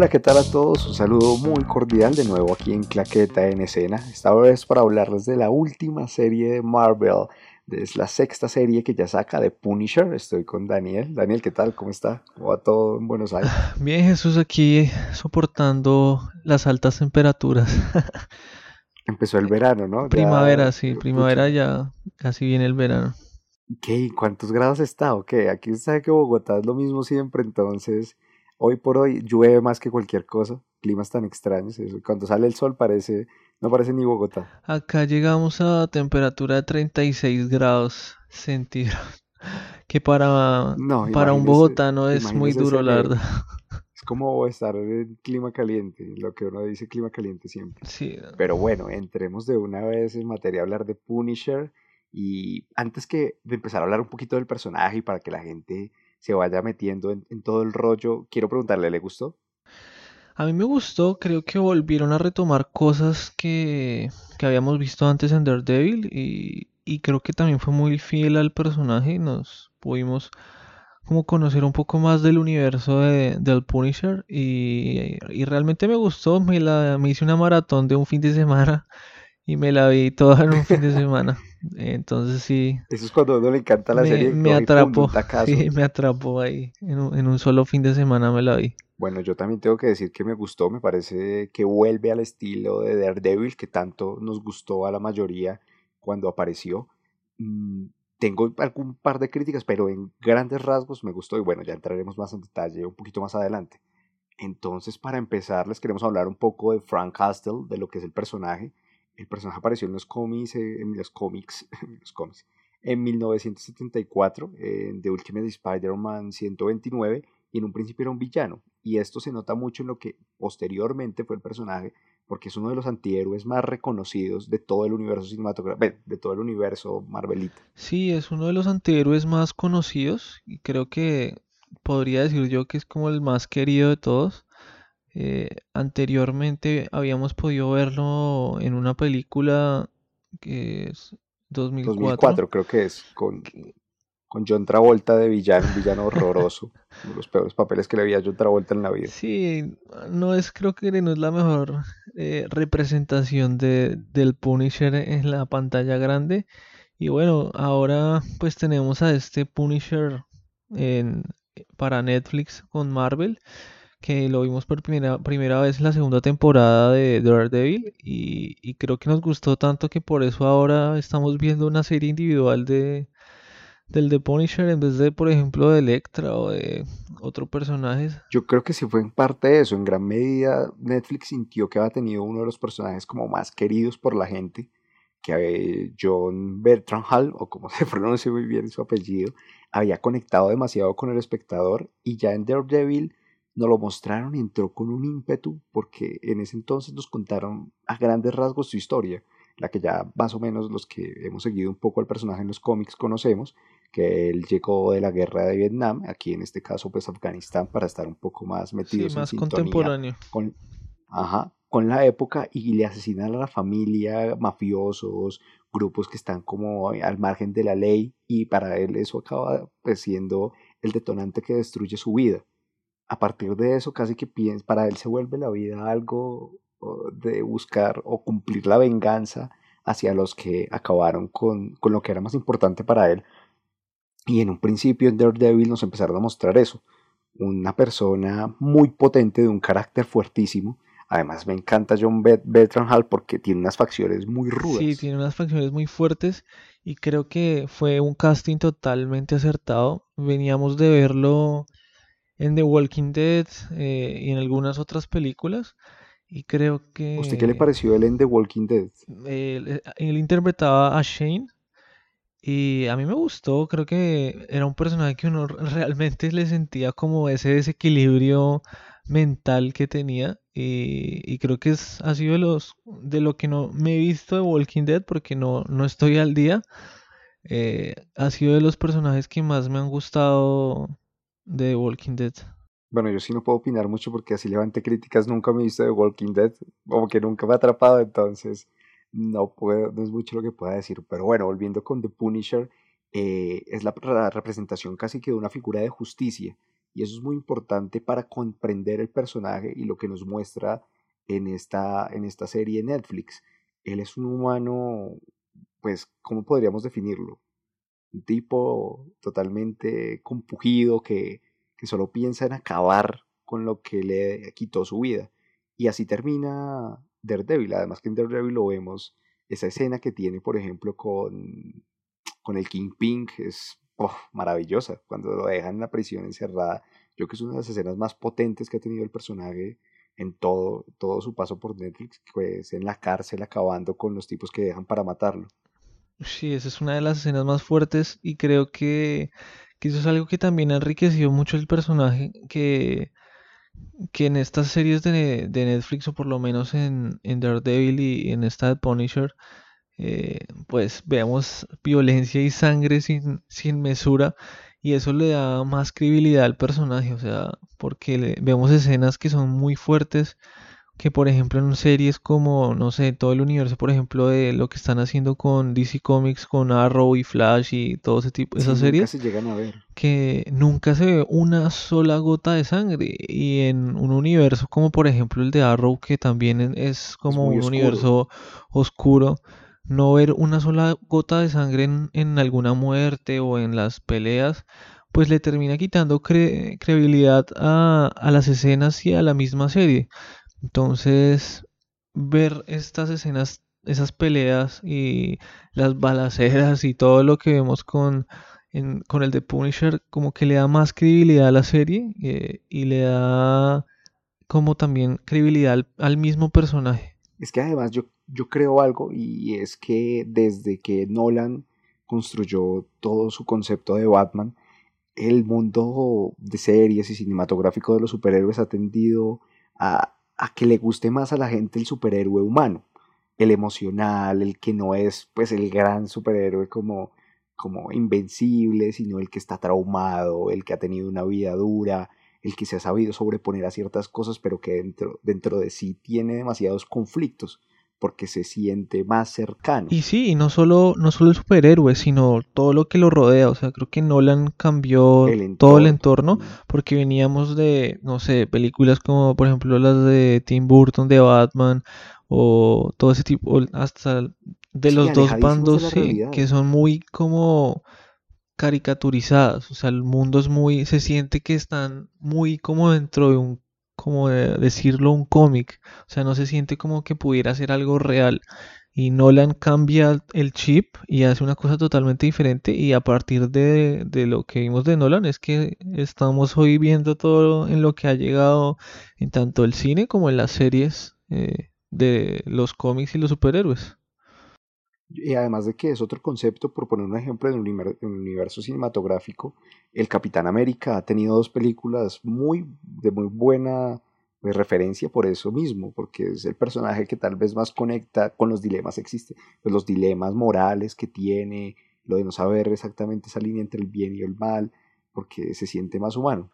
Hola, ¿qué tal a todos? Un saludo muy cordial de nuevo aquí en Claqueta en Escena. Esta vez para hablarles de la última serie de Marvel. Es la sexta serie que ya saca de Punisher. Estoy con Daniel. Daniel, ¿qué tal? ¿Cómo está? ¿Cómo va todo en Buenos Aires? Bien, Jesús, aquí soportando las altas temperaturas. Empezó el verano, ¿no? Primavera, sí, primavera ya casi viene el verano. ¿Qué? ¿Cuántos grados está o qué? Aquí sabe que Bogotá es lo mismo siempre, entonces hoy por hoy llueve más que cualquier cosa, climas tan extraños, cuando sale el sol parece, no parece ni Bogotá. Acá llegamos a temperatura de 36 grados centígrados, que para, para un bogotano es muy duro, la verdad. Es como estar en clima caliente, lo que uno dice clima caliente siempre. Sí. Pero bueno, entremos de una vez en materia a hablar de Punisher. Y antes que de empezar a hablar un poquito del personaje y para que la gente se vaya metiendo en, todo el rollo, quiero preguntarle, ¿le gustó? A mí me gustó, creo que volvieron a retomar cosas que, que habíamos visto antes en Daredevil y, y, creo que también fue muy fiel al personaje. Nos pudimos como conocer un poco más del universo de, del Punisher y, y, realmente me gustó. Me, la, me hice una maratón de un fin de semana y me la vi toda en un fin de semana. Entonces sí. Eso es cuando a uno le encanta la serie. Me atrapó. Sí, me atrapó ahí. En un, en un, solo fin de semana me la vi. Bueno, yo también tengo que decir que me gustó. Me parece que vuelve al estilo de Daredevil que tanto nos gustó a la mayoría cuando apareció. Mm, tengo algún par de críticas, pero en grandes rasgos me gustó. Y bueno, ya entraremos más en detalle un poquito más adelante. Entonces, para empezar, les queremos hablar un poco de Frank Castle, de lo que es el personaje el personaje apareció en los cómics, eh, en los cómics, en los cómics, en 1974, en The Ultimate Spider-Man 129, y en un principio era un villano. Y esto se nota mucho en lo que posteriormente fue el personaje, porque es uno de los antihéroes más reconocidos de todo el universo cinematográfico, de todo el universo Marvelita. Sí, es uno de los antihéroes más conocidos, y creo que podría decir yo que es como el más querido de todos. Eh, anteriormente habíamos podido verlo en una película que es 2004. 2004 creo que es, con, con John Travolta de villano, un villano horroroso. uno de los peores papeles que le había a John Travolta en la vida. Sí, no es, creo que no es la mejor eh, representación de, del Punisher en la pantalla grande. Y bueno, ahora pues tenemos a este Punisher en, para Netflix con Marvel que lo vimos por primera, primera vez en la segunda temporada de Daredevil y, y creo que nos gustó tanto que por eso ahora estamos viendo una serie individual de del The Punisher en vez de, por ejemplo, de Electra o de otros personajes. Yo creo que sí fue en parte de eso. En gran medida, Netflix sintió que había tenido uno de los personajes como más queridos por la gente, que John Bertrand Hall, o como se pronuncia muy bien su apellido, había conectado demasiado con el espectador y ya en Daredevil nos lo mostraron y entró con un ímpetu porque en ese entonces nos contaron a grandes rasgos su historia, la que ya más o menos los que hemos seguido un poco al personaje en los cómics conocemos, que él llegó de la guerra de Vietnam, aquí en este caso pues Afganistán para estar un poco más metidos sí, más contemporáneo. Con, ajá, con la época y le asesinan a la familia mafiosos, grupos que están como al margen de la ley y para él eso acaba pues siendo el detonante que destruye su vida a partir de eso casi que piensa, para él se vuelve la vida algo de buscar o cumplir la venganza hacia los que acabaron con, con lo que era más importante para él. Y en un principio en Daredevil nos empezaron a mostrar eso. Una persona muy potente, de un carácter fuertísimo. Además me encanta John Bertrand Hall porque tiene unas facciones muy rudas. Sí, tiene unas facciones muy fuertes y creo que fue un casting totalmente acertado. Veníamos de verlo en The Walking Dead eh, y en algunas otras películas. Y creo que... ¿Usted qué le pareció él en The Walking Dead? Él, él, interpretaba a Shane y a mí me gustó, creo que era un personaje que uno realmente le sentía como ese desequilibrio mental que tenía y, y creo que es, ha sido de, los, de lo que no me he visto de Walking Dead porque no, no estoy al día. Eh, ha sido de los personajes que más me han gustado de Walking Dead. Bueno, yo sí no puedo opinar mucho porque así levante críticas, nunca me he visto de Walking Dead, como que nunca me ha atrapado, entonces no puedo, no es mucho lo que pueda decir. Pero bueno, volviendo con The Punisher, eh, es la, representación casi que de una figura de justicia. Y eso es muy importante para comprender el personaje y lo que nos muestra en esta, en esta serie Netflix. Él es un humano, pues, ¿cómo podríamos definirlo? Un tipo totalmente compugido que, que solo piensa en acabar con lo que le quitó su vida. Y así termina Daredevil. Además que en Daredevil lo vemos, esa escena que tiene, por ejemplo, con, con el Kingpin, es oh, maravillosa. Cuando lo dejan en la prisión encerrada, yo creo que es una de las escenas más potentes que ha tenido el personaje en todo, todo su paso por Netflix, pues en la cárcel acabando con los tipos que dejan para matarlo. Sí, esa es una de las escenas más fuertes y creo que, que eso es algo que también ha enriquecido mucho el personaje, que que en estas series de, Netflix o por lo menos en, en Daredevil y en esta de Punisher, eh, pues veamos violencia y sangre sin, sin mesura y eso le da más credibilidad al personaje, o sea, porque vemos escenas que son muy fuertes que por ejemplo en series como, no sé, todo el universo, por ejemplo, de lo que están haciendo con DC Comics, con Arrow y Flash y todo ese tipo, esas series, que nunca se ve una sola gota de sangre. Y en un universo como por ejemplo el de Arrow, que también es como un universo oscuro, no ver una sola gota de sangre en, alguna muerte o en las peleas, pues le termina quitando credibilidad a, a las escenas y a la misma serie. Entonces, ver estas escenas, esas peleas y las balaceras y todo lo que vemos con, con el de Punisher, como que le da más credibilidad a la serie eh, y le da como también credibilidad al, mismo personaje. Es que además yo, yo creo algo y es que desde que Nolan construyó todo su concepto de Batman, el mundo de series y cinematográfico de los superhéroes ha tendido a, a que le guste más a la gente el superhéroe humano, el emocional, el que no es pues el gran superhéroe como, como invencible, sino el que está traumado, el que ha tenido una vida dura, el que se ha sabido sobreponer a ciertas cosas, pero que dentro, dentro de sí tiene demasiados conflictos porque se siente más cercano. Y sí, y no solo, no solo el superhéroe, sino todo lo que lo rodea. O sea, creo que Nolan cambió todo el entorno, porque veníamos de, no sé, películas como por ejemplo las de Tim Burton de Batman, o todo ese tipo, hasta de los dos bandos, sí, que son muy como caricaturizadas. O sea, el mundo es muy, se siente que están muy como dentro de un como decirlo un cómic, o sea, no se siente como que pudiera ser algo real. Y Nolan cambia el chip y hace una cosa totalmente diferente y a partir de, lo que vimos de Nolan es que estamos hoy viendo todo en lo que ha llegado en tanto el cine como en las series eh, de los cómics y los superhéroes. Y además de que es otro concepto, por poner un ejemplo en el universo cinematográfico, el Capitán América ha tenido dos películas muy de muy buena pues, referencia por eso mismo, porque es el personaje que tal vez más conecta con los dilemas existen, pues los dilemas morales que tiene, lo de no saber exactamente esa línea entre el bien y el mal, porque se siente más humano.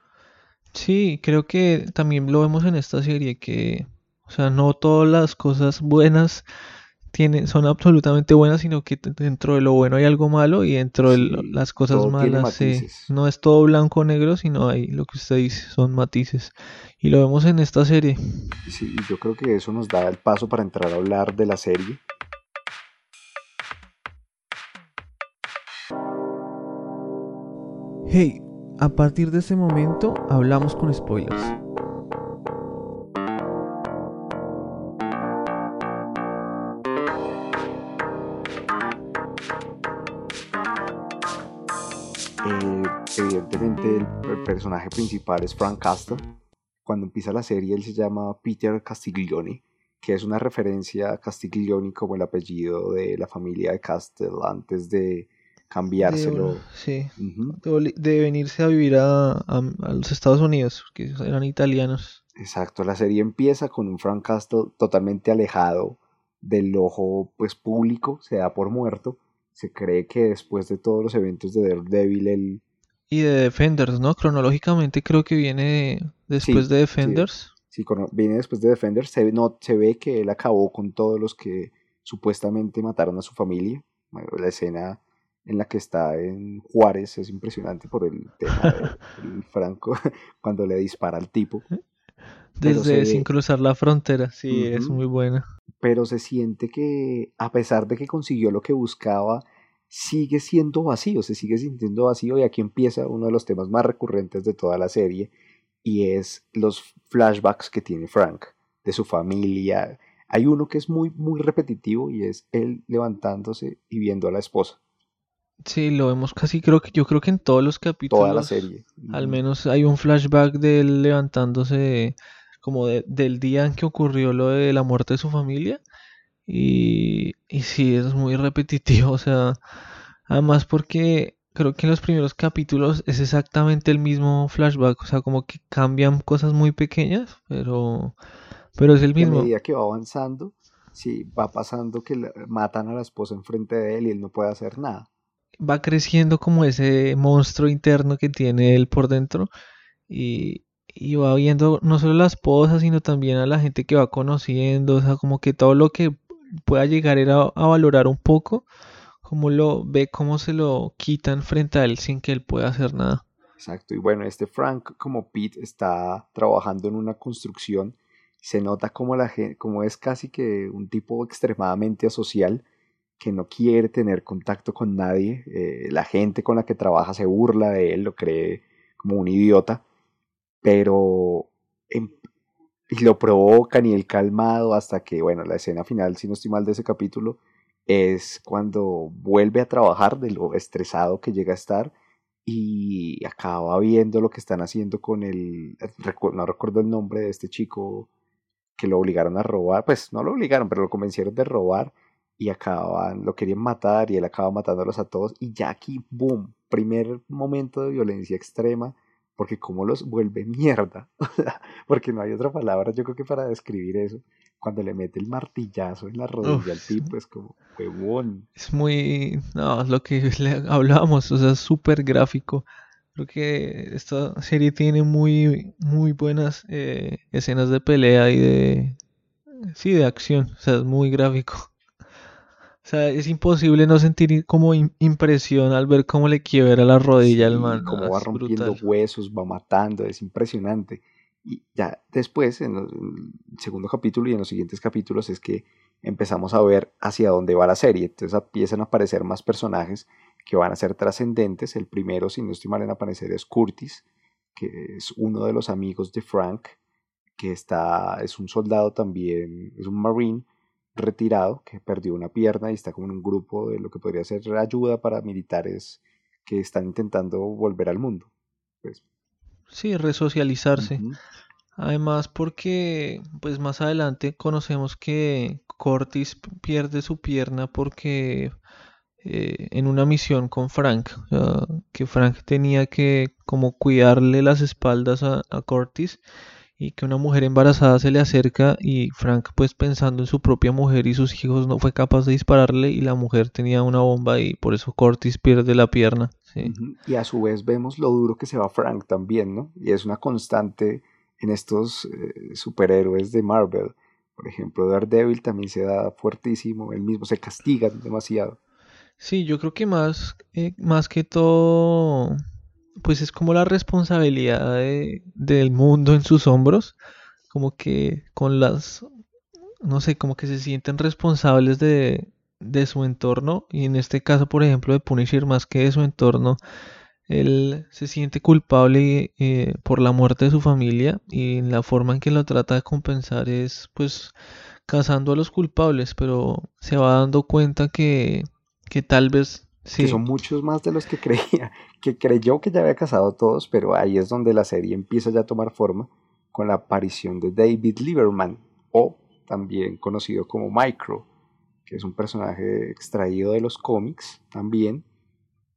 Sí, creo que también lo vemos en esta serie que, o sea, no todas las cosas buenas son absolutamente buenas, sino que dentro de lo bueno hay algo malo y dentro de las cosas malas no es todo blanco o negro, sino hay lo que usted dice, son matices. Y lo vemos en esta serie. Sí, yo creo que eso nos da el paso para entrar a hablar de la serie. Hey, a partir de ese momento hablamos con spoilers. Evidentemente el, personaje principal es Frank Castle. Cuando empieza la serie él se llama Peter Castiglioni, que es una referencia a Castiglioni como el apellido de la familia de Castle antes de cambiárselo. De, sí, de, venirse a vivir a, a, los Estados Unidos, que eran italianos. Exacto, la serie empieza con un Frank Castle totalmente alejado del ojo pues público, se da por muerto. Se cree que después de todos los eventos de Daredevil él y de Defenders, ¿no? Cronológicamente creo que viene después de Defenders. Sí, viene después de Defenders. Se, no, se ve que él acabó con todos los que supuestamente mataron a su familia. la escena en la que está en Juárez es impresionante por el tema del Franco cuando le dispara al tipo. Desde sin cruzar la frontera, sí, es muy buena. Pero se siente que a pesar de que consiguió lo que buscaba, sigue siendo vacío, se sigue sintiendo vacío y aquí empieza uno de los temas más recurrentes de toda la serie y es los flashbacks que tiene Frank de su familia. Hay uno que es muy muy repetitivo y es él levantándose y viendo a la esposa. Sí, lo vemos casi, creo que yo creo que en todos los capítulos. Toda la serie. Al menos hay un flashback de él levantándose como del día en que ocurrió lo de la muerte de su familia. Y, y sí, es muy repetitivo, o sea, además porque creo que en los primeros capítulos es exactamente el mismo flashback, o sea, como que cambian cosas muy pequeñas, pero, pero es el mismo. a medida que va avanzando, sí, va pasando que matan a la esposa enfrente de él y él no puede hacer nada va creciendo como ese monstruo interno que tiene él por dentro y, va viendo no solo a la esposa, sino también a la gente que va conociendo, o sea, como que todo lo que pueda llegar a, a valorar un poco, como lo ve, cómo se lo quitan frente a él sin que él pueda hacer nada. Exacto, y bueno, este Frank como Pete está trabajando en una construcción, se nota como, la, como es casi que un tipo extremadamente asocial, que no quiere tener contacto con nadie. Eh, la gente con la que trabaja se burla de él, lo cree como un idiota, pero y lo provocan y el calmado hasta que, bueno, la escena final, si no estoy mal de ese capítulo, es cuando vuelve a trabajar de lo estresado que llega a estar y acaba viendo lo que están haciendo con el, no recuerdo el nombre de este chico que lo obligaron a robar, pues no lo obligaron, pero lo convencieron de robar y acaban, lo querían matar y él acaba matándolos a todos y ya aquí, boom, primer momento de violencia extrema porque como los vuelve mierda, porque no hay otra palabra yo creo que para describir eso, cuando le mete el martillazo en la rodilla al tipo es como huevón. Es muy, no, lo que le hablábamos, o sea, súper gráfico. Creo que esta serie tiene muy, muy buenas eh, escenas de pelea y de, sí, de acción, o sea, es muy gráfico. O sea, es imposible no sentir como impresión al ver cómo le quiebra la rodilla al man. Cómo va rompiendo huesos, va matando, es impresionante. Y ya después, en el segundo capítulo y en los siguientes capítulos, es que empezamos a ver hacia dónde va la serie. Entonces empiezan a aparecer más personajes que van a ser trascendentes. El primero, si no estoy mal en aparecer, es Curtis, que es uno de los amigos de Frank, que está, es un soldado también, es un marine retirado, que perdió una pierna y está como en un grupo de lo que podría ser ayuda para militares que están intentando volver al mundo. Pues. Sí, resocializarse. Además, porque pues más adelante conocemos que Cortis pierde su pierna porque eh, en una misión con Frank, que Frank tenía que como cuidarle las espaldas a, a Cortis y que una mujer embarazada se le acerca y Frank pues pensando en su propia mujer y sus hijos no fue capaz de dispararle y la mujer tenía una bomba y por eso Cortis pierde la pierna. Y a su vez vemos lo duro que se va Frank también, ¿no? Y es una constante en estos eh, superhéroes de Marvel. Por ejemplo, Daredevil también se da fuertísimo, él mismo se castiga demasiado. Sí, yo creo que más, eh, más que todo pues es como la responsabilidad del mundo en sus hombros, como que con las, no sé, como que se sienten responsables de, de su entorno. Y en este caso, por ejemplo, de Punisher más que de su entorno, él se siente culpable eh, por la muerte de su familia. Y la forma en que lo trata de compensar es pues cazando a los culpables, pero se va dando cuenta que, que tal vez que son muchos más de los que creía, que creyó que ya había casado a todos, pero ahí es donde la serie empieza ya a tomar forma con la aparición de David Lieberman, o también conocido como Micro, que es un personaje extraído de los cómics también,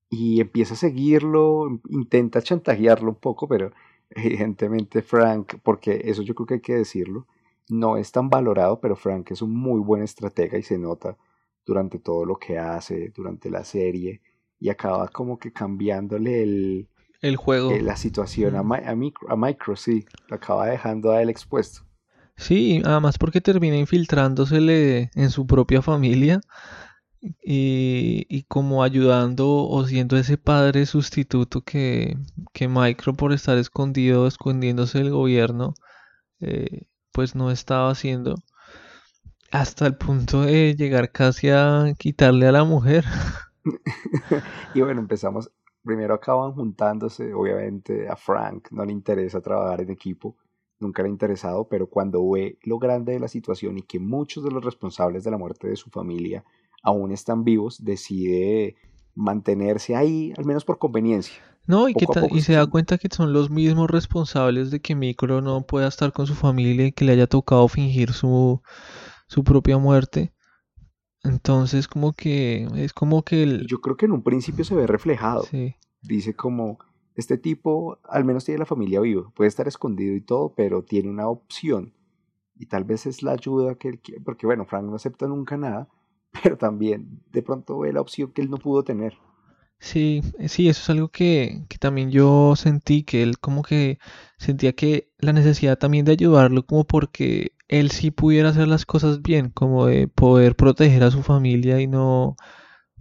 y empieza a seguirlo, intenta chantajearlo un poco, pero evidentemente Frank, porque eso yo creo que hay que decirlo, no es tan valorado, pero Frank es un muy buen estratega y se nota durante todo lo que hace, durante la serie, y acaba como que cambiándole el, el juego. Eh, la situación a, a, micro, a Micro, sí, lo acaba dejando a él expuesto. Sí, además porque termina infiltrándosele en su propia familia y, y como ayudando o siendo ese padre sustituto que, que Micro por estar escondido, escondiéndose del gobierno, eh, pues no estaba haciendo hasta el punto de llegar casi a quitarle a la mujer. y bueno, empezamos, primero acaban juntándose, obviamente a Frank no le interesa trabajar en equipo, nunca le ha interesado, pero cuando ve lo grande de la situación y que muchos de los responsables de la muerte de su familia aún están vivos, decide mantenerse ahí, al menos por conveniencia. No, y, que y se da cuenta que son los mismos responsables de que Micro no pueda estar con su familia y que le haya tocado fingir su, su propia muerte. Entonces, como que es como que el... Yo creo que en un principio se ve reflejado. Dice como, este tipo al menos tiene la familia viva, puede estar escondido y todo, pero tiene una opción. Y tal vez es la ayuda que él quiere, porque bueno, Frank no acepta nunca nada, pero también de pronto ve la opción que él no pudo tener. Sí, sí, eso es algo que, que también yo sentí, que él como que sentía que la necesidad también de ayudarlo, como porque él sí pudiera hacer las cosas bien, como de poder proteger a su familia y no,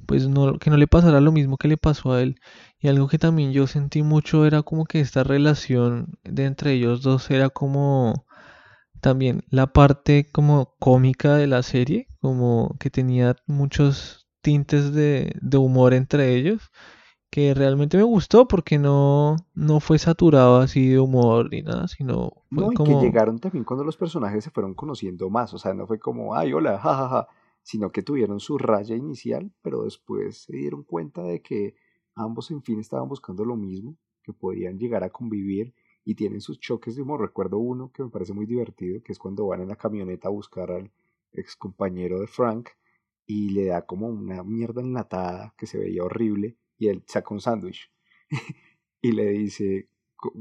pues no, que no le pasara lo mismo que le pasó a él. Y algo que también yo sentí mucho era como que esta relación de entre ellos dos era como también la parte como cómica de la serie, como que tenía muchos tintes de, de humor entre ellos que realmente me gustó porque no, no fue saturado así de humor ni nada, sino fue no, y que llegaron también cuando los personajes se fueron conociendo más, o sea, no fue como, ay, hola, jajaja, sino que tuvieron su raya inicial, pero después se dieron cuenta de que ambos en fin estaban buscando lo mismo, que podían llegar a convivir y tienen sus choques de humor. Recuerdo uno que me parece muy divertido, que es cuando van en la camioneta a buscar al ex compañero de Frank y le da como una mierda enlatada que se veía horrible y él saca un sándwich y le dice,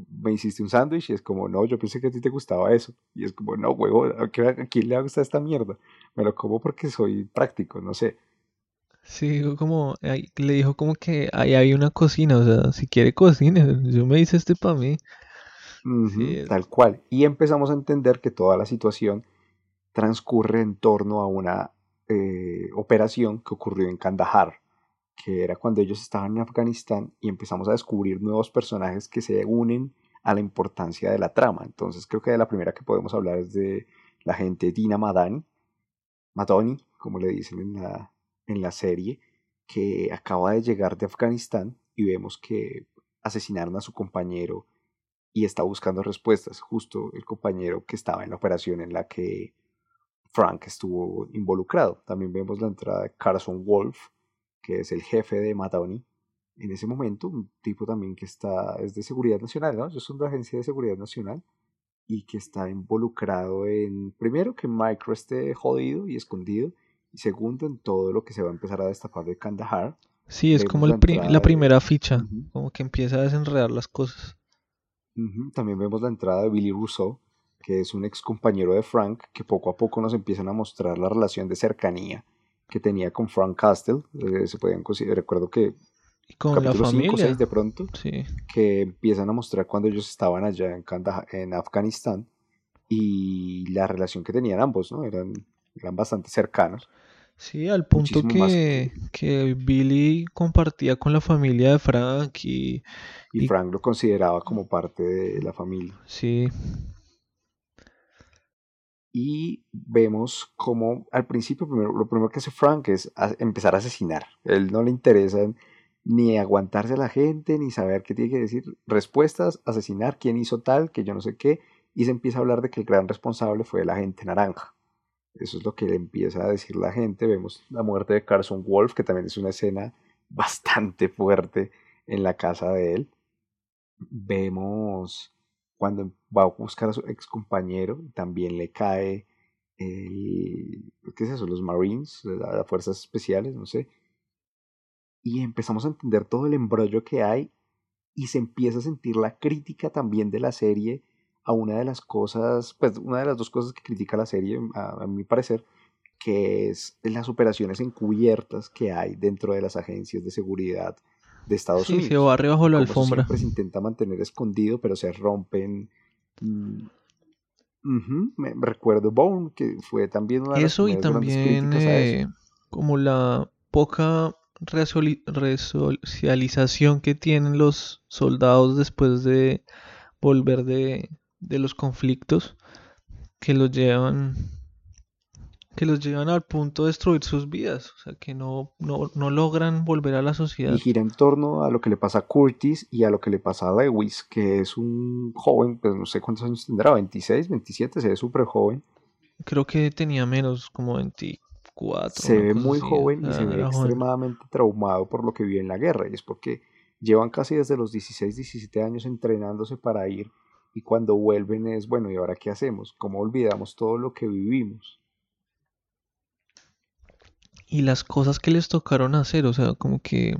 me hiciste un sándwich y es como, no, yo pensé que a ti te gustaba eso. Y es como, no, huevo, ¿a quién le gusta esta mierda? Me lo como porque soy práctico, no sé. Sí, como, le dijo como que ahí hay una cocina, o sea, si quiere cocina, yo me hice este para mí. tal cual. Y empezamos a entender que toda la situación transcurre en torno a una eh, operación que ocurrió en Kandahar que era cuando ellos estaban en Afganistán y empezamos a descubrir nuevos personajes que se unen a la importancia de la trama. Entonces creo que de la primera que podemos hablar es de la gente Dina Madani, Madoni, como le dicen en la, en la serie, que acaba de llegar de Afganistán y vemos que asesinaron a su compañero y está buscando respuestas, justo el compañero que estaba en la operación en la que Frank estuvo involucrado. También vemos la entrada de Carson Wolf, que es el jefe de Matoni, en ese momento, un tipo también que está, es de seguridad nacional, ¿no? Yo soy de la agencia de seguridad nacional y que está involucrado en, primero, que Micro esté jodido y escondido, y segundo, en todo lo que se va a empezar a destapar de Kandahar. Sí, es como la, primera ficha, como que empieza a desenredar las cosas. También vemos la entrada de Billy Rousseau, que es un ex compañero de Frank, que poco a poco nos empiezan a mostrar la relación de cercanía que tenía con Frank Castle. Eh, se podían recuerdo que con la familia. 5 o 6 de pronto, que empiezan a mostrar cuando ellos estaban allá en, en Afganistán y la relación que tenían ambos, ¿no? Eran, eran bastante cercanos. Sí, al punto que, que, Billy compartía con la familia de Frank y, y, Frank lo consideraba como parte de la familia. Sí, y vemos como al principio lo primero que hace Frank es empezar a asesinar. Él no le interesa ni aguantarse a la gente, ni saber qué tiene que decir. Respuestas, asesinar, quién hizo tal, que yo no sé qué. Y se empieza a hablar de que el gran responsable fue la gente naranja. Eso es lo que le empieza a decir la gente. Vemos la muerte de Carson Wolf, que también es una escena bastante fuerte en la casa de él. Vemos cuando va a buscar a su ex compañero, también le cae el, ¿qué es eso? Los Marines, las fuerzas especiales, no sé. Y empezamos a entender todo el embrollo que hay y se empieza a sentir la crítica también de la serie a una de las cosas, pues una de las dos cosas que critica la serie, a, a mi parecer, que es las operaciones encubiertas que hay dentro de las agencias de seguridad de Estados Unidos. Sí, se barre bajo la alfombra. Siempre se intenta mantener escondido, pero se rompen. Mm, me recuerdo Bone, que fue también una Eso y también eh, como la poca resocialización que tienen los soldados después de volver de, de los conflictos que los llevan que los llevan al punto de destruir sus vidas, o sea, que no, no, no, logran volver a la sociedad. Y gira en torno a lo que le pasa a Curtis y a lo que le pasa a Lewis, que es un joven, pues no sé cuántos años tendrá, 26, 27, se ve súper joven. Creo que tenía menos, como 24. Se ve muy joven y se ve extremadamente traumado por lo que vive en la guerra, y es porque llevan casi desde los 16, 17 años entrenándose para ir, y cuando vuelven es, bueno, ¿y ahora qué hacemos? ¿Cómo olvidamos todo lo que vivimos? Y las cosas que les tocaron hacer, o sea, como que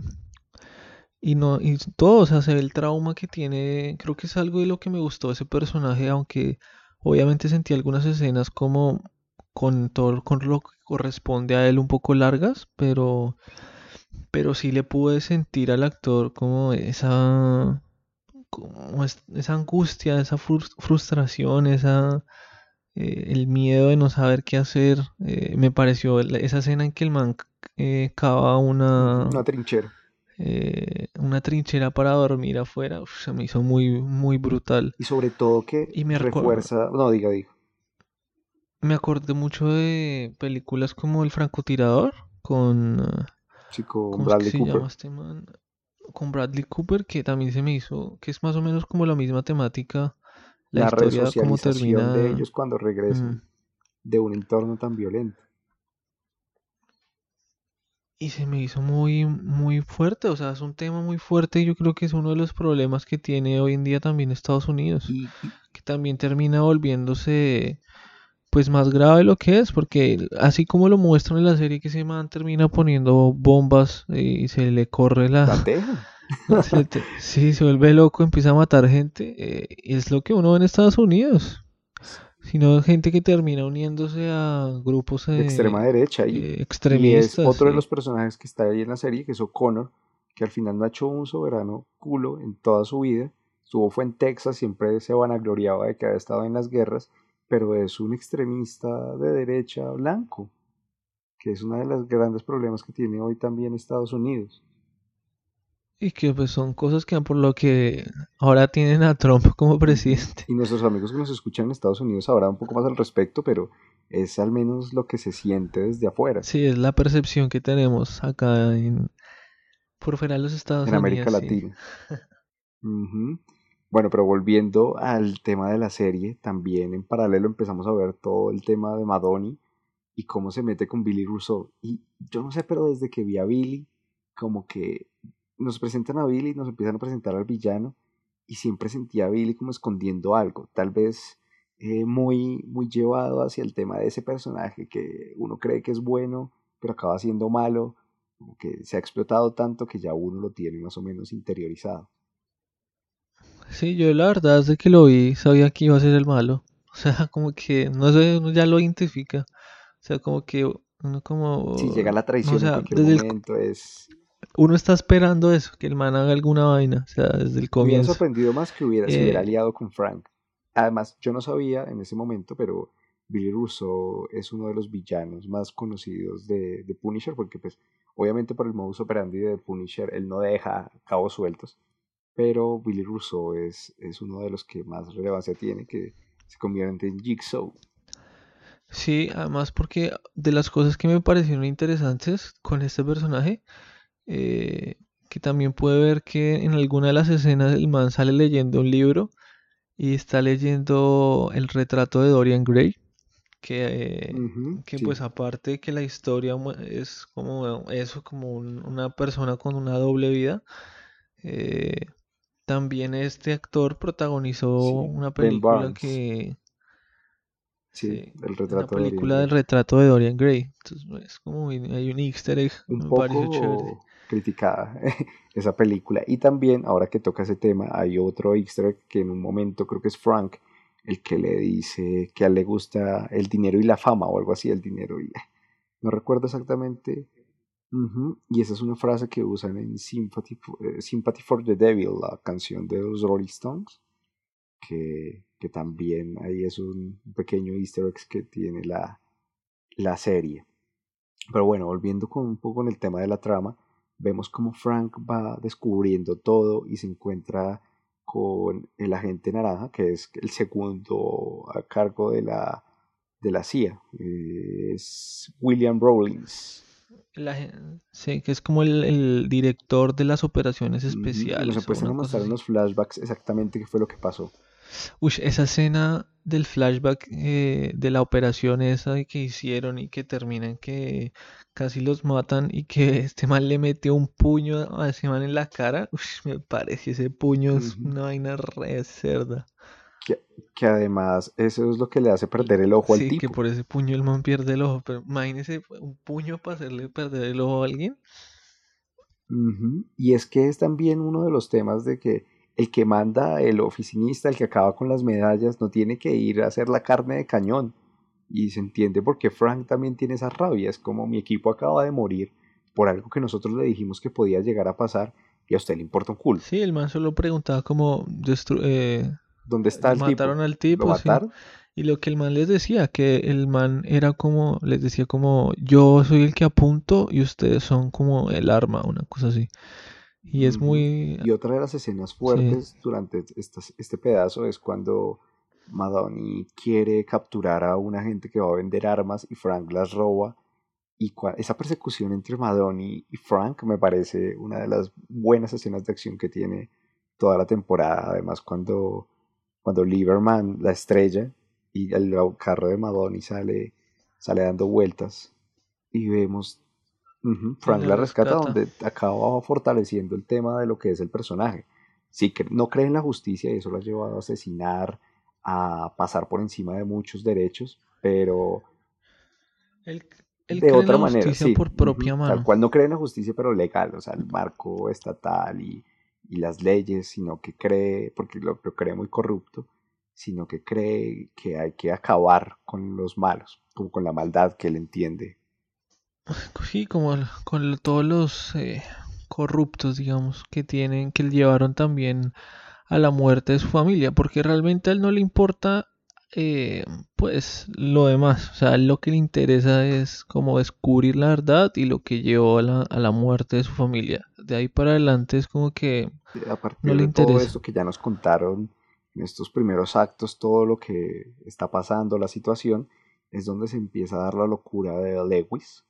y no y todo, o sea, se ve el trauma que tiene, creo que es algo de lo que me gustó ese personaje, aunque obviamente sentí algunas escenas como con todo con lo que corresponde a él un poco largas, pero pero sí le pude sentir al actor como esa como esa angustia, esa frustración, esa eh, el miedo de no saber qué hacer. Eh, me pareció esa escena en que el man eh, cava una, una trinchera. una trinchera para dormir afuera. se me hizo muy, muy brutal. Y sobre todo que y me refuerza. No, diga, diga. Me acordé mucho de películas como El francotirador con. Sí, con Bradley Cooper. Este con Bradley Cooper, que también se me hizo. que es más o menos como la misma temática la, resocialización de ellos cuando regresan de un entorno tan violento. Y se me hizo muy, muy fuerte, o sea, es un tema muy fuerte y yo creo que es uno de los problemas que tiene hoy en día también Estados Unidos, que también termina volviéndose pues más grave lo que es, porque así como lo muestran en la serie que se man termina poniendo bombas y se le corre la... sí, se vuelve loco, empieza a matar gente. Eh, es lo que uno ve en Estados Unidos. Sino gente que termina uniéndose a grupos de extrema derecha. Y, extremistas. Y es otro de los personajes que está ahí en la serie, que es O'Connor, que al final no ha hecho un soberano culo en toda su vida. Estuvo fue en Texas, siempre se vanagloriaba de que había estado en las guerras, pero es un extremista de derecha blanco, que es uno de los grandes problemas que tiene hoy también Estados Unidos. Y que pues son cosas que por lo que ahora tienen a Trump como presidente. Y nuestros amigos que nos escuchan en Estados Unidos sabrán un poco más al respecto, pero es al menos lo que se siente desde afuera. Sí, es la percepción que tenemos acá en por fuera de los Estados Unidos. En América Latina. Bueno, pero volviendo al tema de la serie, también en paralelo empezamos a ver todo el tema de Madoni y cómo se mete con Billy Rousseau. Y yo no sé, pero desde que vi a Billy, como que nos presentan a Billy, nos empiezan a presentar al villano y siempre sentía a Billy como escondiendo algo, tal vez eh, muy, muy llevado hacia el tema de ese personaje que uno cree que es bueno, pero acaba siendo malo, que se ha explotado tanto que ya uno lo tiene más o menos interiorizado. Sí, yo la verdad desde que lo vi sabía que iba a ser el malo. O sea, como que no sé, uno ya lo identifica. O sea, como que uno como... Si llega la traición en cualquier momento es uno está esperando eso, que el man haga alguna vaina, o sea, desde el comienzo. Me ha sorprendido más que hubiera, se hubiera eh, aliado con Frank. Además, yo no sabía en ese momento, pero Billy Russo es uno de los villanos más conocidos de, de, Punisher, porque pues obviamente por el modus operandi de Punisher él no deja cabos sueltos, pero Billy Russo es, es uno de los que más relevancia tiene, que se convierte en Jigsaw. Sí, además porque de las cosas que me parecieron interesantes con este personaje eh, que también puede ver que en alguna de las escenas el man sale leyendo un libro y está leyendo el retrato de Dorian Gray que, que pues aparte que la historia es como eso como una persona con una doble vida eh, también este actor protagonizó una película que Sí, el retrato una película del retrato de Dorian Gray. Entonces, es como hay un easter egg, un me poco chévere criticada esa película. Y también, ahora que toca ese tema, hay otro extra que en un momento creo que es Frank, el que le dice que le gusta el dinero y la fama o algo así, el dinero y... No recuerdo exactamente. Y esa es una frase que usan en Sympathy for, eh, Sympathy for the Devil, la canción de los Rolling Stones, que, que también ahí es un pequeño easter egg que tiene la, la serie. Pero bueno, volviendo con un poco en el tema de la trama, vemos como Frank va descubriendo todo y se encuentra con el agente naranja, que es el segundo a cargo de la, de la CIA, es William Rawlings. sí, que es como el, director de las operaciones especiales. nos empiezan a mostrar unos flashbacks exactamente qué fue lo que pasó. Uy, esa escena del flashback eh, de la operación esa que hicieron y que terminan que casi los matan y que este man le metió un puño a ese man en la cara. Uy, me parece ese puño es una vaina re cerda. Que, además eso es lo que le hace perder el ojo al tipo. Sí, que por ese puño el man pierde el ojo. Pero imagínese un puño para hacerle perder el ojo a alguien. Y es que es también uno de los temas de que el que manda, el oficinista, el que acaba con las medallas, no tiene que ir a hacer la carne de cañón. Y se entiende porque Frank también tiene esa rabia. Es como mi equipo acaba de morir por algo que nosotros le dijimos que podía llegar a pasar y a usted le importa un culo. Sí, el man solo preguntaba como... Eh, ¿Dónde está el mataron al tipo. Y lo que el man les decía, que el man era como, les decía como, yo soy el que apunto y ustedes son como el arma, una cosa así. Y es muy... Y otra de las escenas fuertes durante este pedazo es cuando Madoni quiere capturar a una gente que va a vender armas y Frank las roba. Y esa persecución entre Madoni y Frank me parece una de las buenas escenas de acción que tiene toda la temporada. Además, cuando, cuando Lieberman la estrella y el carro de Madoni sale, sale dando vueltas y vemos Frank la rescata, donde acaba fortaleciendo el tema de lo que es el personaje. Sí, que no cree en la justicia y eso lo ha llevado a asesinar, a pasar por encima de muchos derechos, pero de otra manera, sí, por propia mano. Tal cual no cree en la justicia, pero legal, o sea, el marco estatal y, las leyes, sino que cree, porque lo, lo, cree muy corrupto, sino que cree que hay que acabar con los malos, como con la maldad que él entiende Sí, como con todos los eh, corruptos, digamos, que tienen, que le llevaron también a la muerte de su familia, porque realmente a él no le importa, eh, pues, lo demás. O sea, lo que le interesa es como descubrir la verdad y lo que llevó a la, a la muerte de su familia. De ahí para adelante es como que no le interesa. Todo esto que ya nos contaron en estos primeros actos, todo lo que está pasando, la situación, es donde se empieza a dar la locura de Lewis,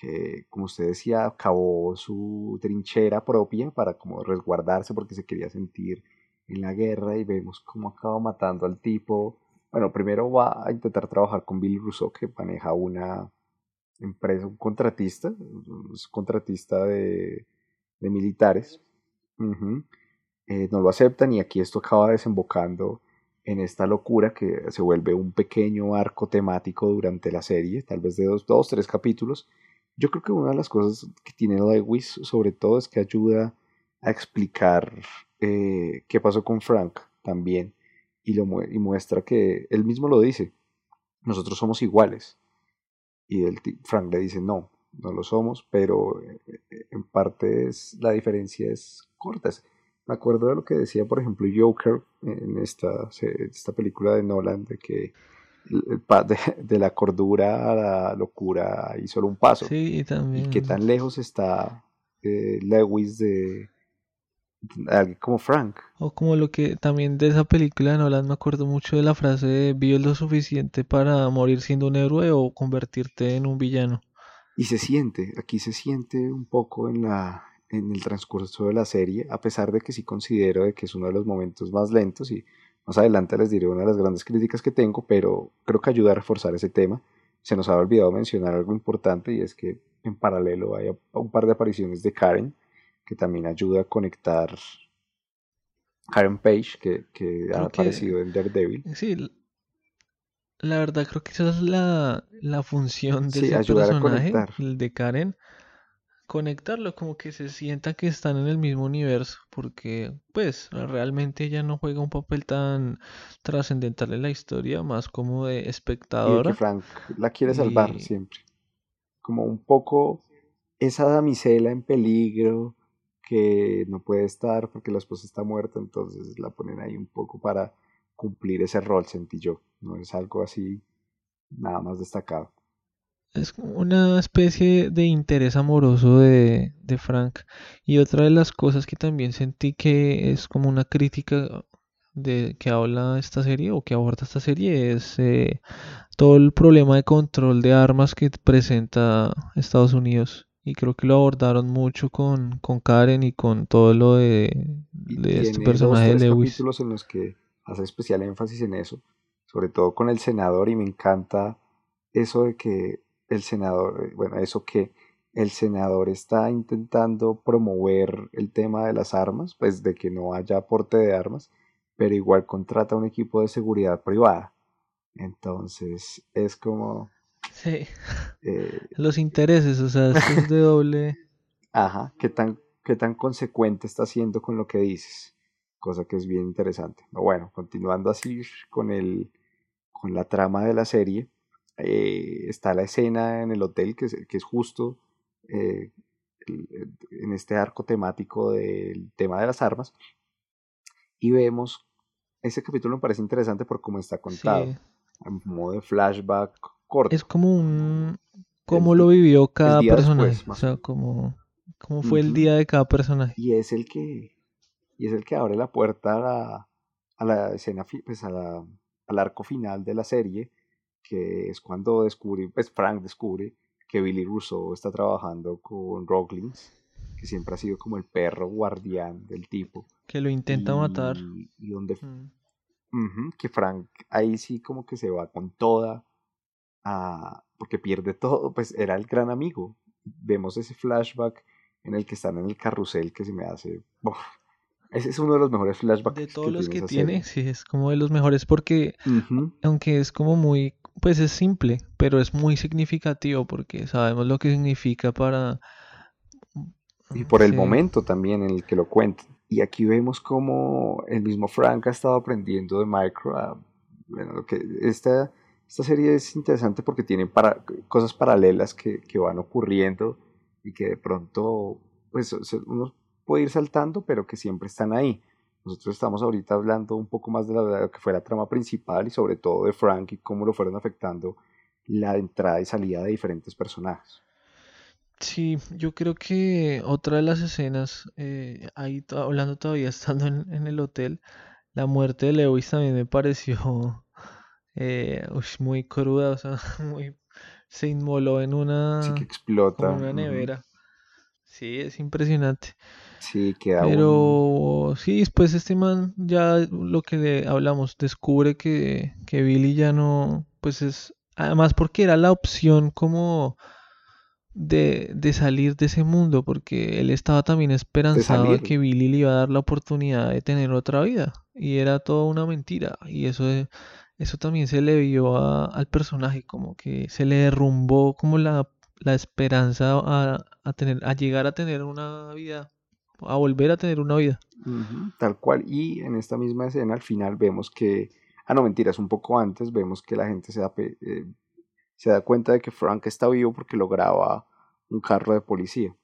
que, como usted decía, acabó su trinchera propia para como resguardarse porque se quería sentir en la guerra y vemos cómo acaba matando al tipo. Bueno, primero va a intentar trabajar con Billy Rousseau, que maneja una empresa, un contratista, un contratista de, de militares. Eh, no lo aceptan y aquí esto acaba desembocando en esta locura que se vuelve un pequeño arco temático durante la serie, tal vez de dos, dos tres capítulos, yo creo que una de las cosas que tiene Lewis sobre todo es que ayuda a explicar eh, qué pasó con Frank también y, lo, y muestra que él mismo lo dice, nosotros somos iguales. Y el, Frank le dice, no, no lo somos, pero eh, en parte es, la diferencia es corta. Me acuerdo de lo que decía, por ejemplo, Joker en esta, esta película de Nolan, de que de, de, la cordura a la locura y solo un paso. Sí, también. Y qué tan lejos está eh, Lewis de, alguien como Frank. O como lo que también de esa película de Nolan me acuerdo mucho de la frase de vives lo suficiente para morir siendo un héroe o convertirte en un villano. Y se siente, aquí se siente un poco en la en el transcurso de la serie, a pesar de que sí considero de que es uno de los momentos más lentos y más adelante les diré una de las grandes críticas que tengo, pero creo que ayuda a reforzar ese tema. Se nos ha olvidado mencionar algo importante y es que en paralelo hay un par de apariciones de Karen, que también ayuda a conectar Karen Page, que, ha aparecido en Daredevil. Sí, la verdad creo que esa es la, función de ese personaje, el de Karen, conectarlo, como que se sienta que están en el mismo universo, porque pues realmente ella no juega un papel tan trascendental en la historia, más como de espectadora. Y que Frank la quiere salvar siempre. Como un poco esa damisela en peligro que no puede estar porque la esposa está muerta, entonces la ponen ahí un poco para cumplir ese rol, sentí yo. No es algo así nada más destacado. Es una especie de interés amoroso de, de Frank. Y otra de las cosas que también sentí que es como una crítica de que habla esta serie o que aborda esta serie es eh, todo el problema de control de armas que presenta Estados Unidos. Y creo que lo abordaron mucho con, con Karen y con todo lo de, de este personaje de Lewis. capítulos en los que hace especial énfasis en eso, sobre todo con el senador, y me encanta eso de que el senador, eh, bueno, eso que el senador está intentando promover el tema de las armas, pues de que no haya aporte de armas, pero igual contrata un equipo de seguridad privada. Entonces es como... Sí. Eh, Los intereses, o sea, es de doble... Ajá, ¿qué tan, qué tan consecuente está siendo con lo que dices? Cosa que es bien interesante. Bueno, continuando así con, el, con la trama de la serie, eh, está la escena en el hotel que es, que es justo eh, en este arco temático del tema de las armas y vemos ese capítulo me parece interesante por cómo está contado en modo de flashback corto. Es como un cómo lo vivió cada personaje o sea como cómo fue el día de cada personaje. Y es el que y es el que abre la puerta a la, a la escena pues a la, al arco final de la serie que es cuando descubre, pues Frank descubre que Billy Russo está trabajando con Rocklins, que siempre ha sido como el perro guardián del tipo. Que lo intenta matar. Y donde... Mm. que Frank ahí sí como que se va con toda, porque pierde todo, pues era el gran amigo. Vemos ese flashback en el que están en el carrusel que se me hace... Ese es uno de los mejores flashbacks. De todos los que tiene, sí, es como de los mejores porque, aunque es como muy pues es simple, pero es muy significativo porque sabemos lo que significa para... Y por el momento también en el que lo cuentan. Y aquí vemos como el mismo Frank ha estado aprendiendo de Micro. bueno, que esta, esta serie es interesante porque tiene para, cosas paralelas que, que van ocurriendo y que de pronto pues uno puede ir saltando, pero que siempre están ahí. Nosotros estamos ahorita hablando un poco más de, lo que fue la trama principal y sobre todo de Frank y cómo lo fueron afectando la entrada y salida de diferentes personajes. Sí, yo creo que otra de las escenas, eh, ahí hablando todavía estando en, el hotel, la muerte de Lewis también me pareció eh, muy cruda, o sea, muy, se inmoló en una, sí que explota. una nevera. Sí, es impresionante. Sí, queda Pero sí, después este man ya lo que le hablamos, descubre que, que Billy ya no, pues es, además porque era la opción como de, de salir de ese mundo, porque él estaba también esperanzado de, que Billy le iba a dar la oportunidad de tener otra vida, y era toda una mentira, y eso, eso también se le vio al personaje, como que se le derrumbó como la, la esperanza a, a, tener, a llegar a tener una vida a volver a tener una vida. tal cual. Y en esta misma escena al final vemos que, ah no, mentiras, un poco antes vemos que la gente se da, eh, se da cuenta de que Frank está vivo porque lo graba un carro de policía.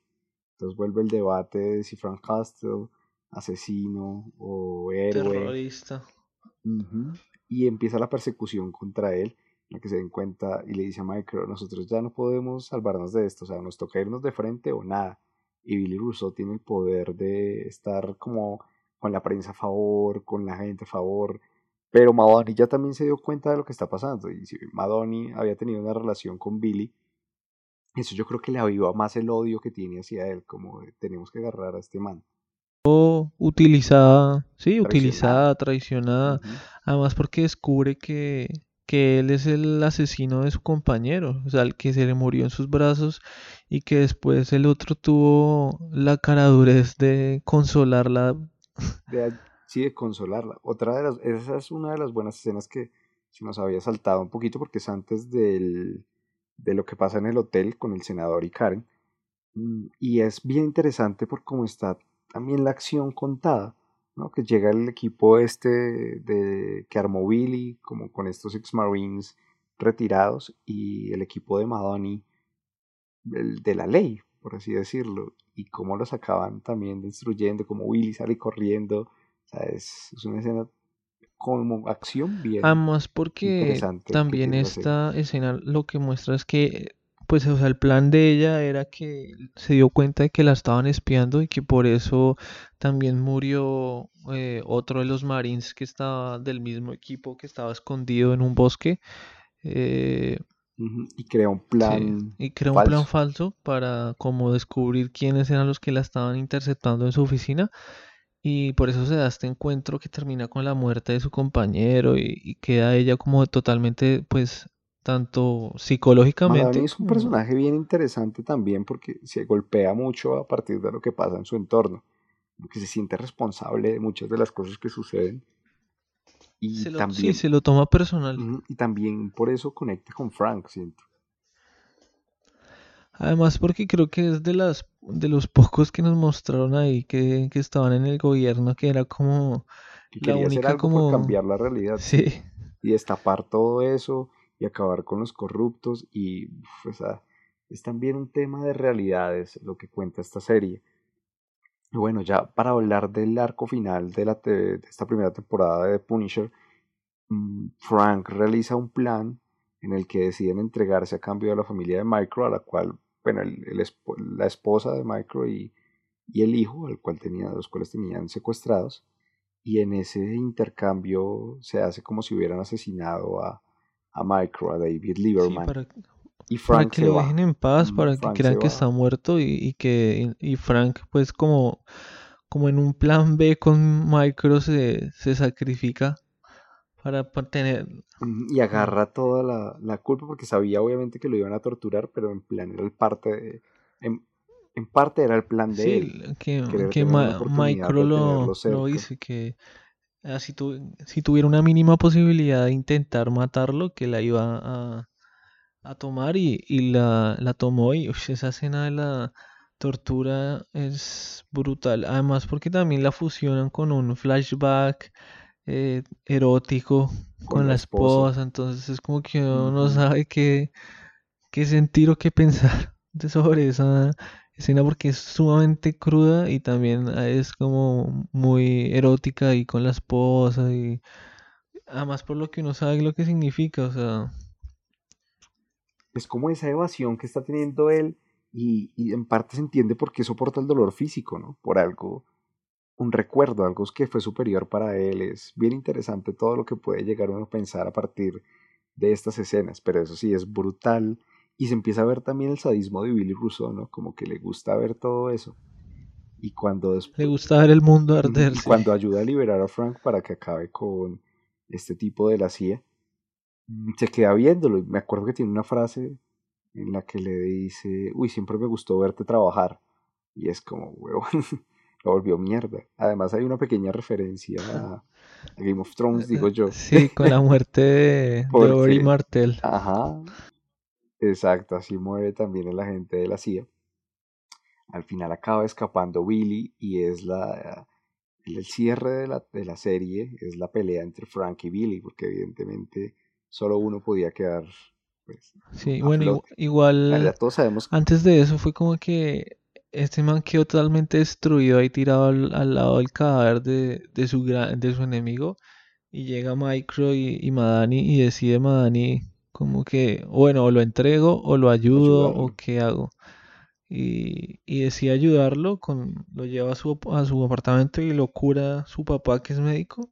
Entonces vuelve el debate de si Frank Castle, asesino o héroe. Terrorista. Y empieza la persecución contra él, en la que se den cuenta y le dice a Michael, nosotros ya no podemos salvarnos de esto, o sea, nos toca irnos de frente o nada y Billy Russo tiene el poder de estar como con la prensa a favor, con la gente a favor, pero Madoni ya también se dio cuenta de lo que está pasando y si Madoni había tenido una relación con Billy, eso yo creo que le aviva más el odio que tiene hacia él, como tenemos que agarrar a este man. Utilizada, sí, utilizada, traicionada, además porque descubre que que él es el asesino de su compañero, o sea, el que se le murió en sus brazos y que después el otro tuvo la caradurez de consolarla. sí, de consolarla. Otra de las, esa es una de las buenas escenas que se nos había saltado un poquito porque es antes del, de lo que pasa en el hotel con el senador y Karen. Mm, y es bien interesante por cómo está también la acción contada ¿no? que llega el equipo este de, que armó Billy, como con estos ex-marines retirados, y el equipo de Madoni de la ley, por así decirlo, y cómo los acaban también destruyendo, como Willy sale corriendo, o es, una escena como acción bien. Además, porque también esta escena lo que muestra es que pues, o sea, el plan de ella era que se dio cuenta de que la estaban espiando y que por eso también murió eh, otro de los Marines que estaba del mismo equipo que estaba escondido en un bosque. Eh, y crea un plan y crea un plan falso para como descubrir quiénes eran los que la estaban interceptando en su oficina y por eso se da este encuentro que termina con la muerte de su compañero y, queda ella como totalmente pues tanto psicológicamente es un personaje bien interesante también porque se golpea mucho a partir de lo que pasa en su entorno que se siente responsable de muchas de las cosas que suceden y se lo, también, sí, se lo toma personal. Y también por eso conecta con Frank, siento. Además, porque creo que es de las de los pocos que nos mostraron ahí que, estaban en el gobierno, que era como la única como cambiar la realidad. Sí. Y destapar todo eso y acabar con los corruptos y es también un tema de realidades lo que cuenta esta serie. Y bueno, ya para hablar del arco final de, la de esta primera temporada de Punisher, mm, Frank realiza un plan en el que deciden entregarse a cambio de la familia de Micro, a la cual, bueno, la esposa de Micro y, y, el hijo, al cual los cuales tenían secuestrados, y en ese intercambio se hace como si hubieran asesinado a, a Micro, a David Lieberman. Y Frank para que lo dejen en paz, para que crean que está muerto y, que y Frank pues como, como en un plan B con Micro se, se sacrifica para, tener... Y agarra toda la, la, culpa porque sabía obviamente que lo iban a torturar, pero en plan era el parte de, en, en, parte era el plan de él. Que, que Micro lo, lo dice, que ah, si, si tuviera una mínima posibilidad de intentar matarlo, que la iba a a tomar y, la, la, tomó y esa escena de la tortura es brutal. Además porque también la fusionan con un flashback eh, erótico con, la esposa. Entonces es como que uno no sabe qué, qué sentir o qué pensar sobre esa escena porque es sumamente cruda y también es como muy erótica y con la esposa y además por lo que uno sabe lo que significa, o sea, es como esa evasión que está teniendo él y, en parte se entiende por qué soporta el dolor físico, ¿no? Por algo, un recuerdo, algo que fue superior para él. Es bien interesante todo lo que puede llegar uno a pensar a partir de estas escenas, pero eso sí, es brutal. Y se empieza a ver también el sadismo de Billy Rousseau, ¿no? Como que le gusta ver todo eso. Y cuando después, Le gusta ver el mundo arder. Y cuando ayuda a liberar a Frank para que acabe con este tipo de la CIA, Mm, se queda viéndolo y me acuerdo que tiene una frase en la que le dice, uy, siempre me gustó verte trabajar. Y es como, huevón, lo volvió mierda. Además hay una pequeña referencia a, Game of Thrones, digo yo. Sí, con la muerte de, Ori Martel. Ajá. Exacto, así muere también la gente de la CIA. Al final acaba escapando Billy y es la el cierre de la, de la serie, es la pelea entre Frank y Billy, porque evidentemente solo uno podía quedar. Pues, sí, bueno, igual. todos sabemos. Antes de eso fue como que este man quedó totalmente destruido ahí tirado al, lado del cadáver de, de, su, de su enemigo. Y llega Micro y, Madani y decide Madani como que, bueno, o lo entrego o lo ayudo o qué hago. Y, y decide ayudarlo, con, lo lleva a su, a su apartamento y lo cura su papá que es médico.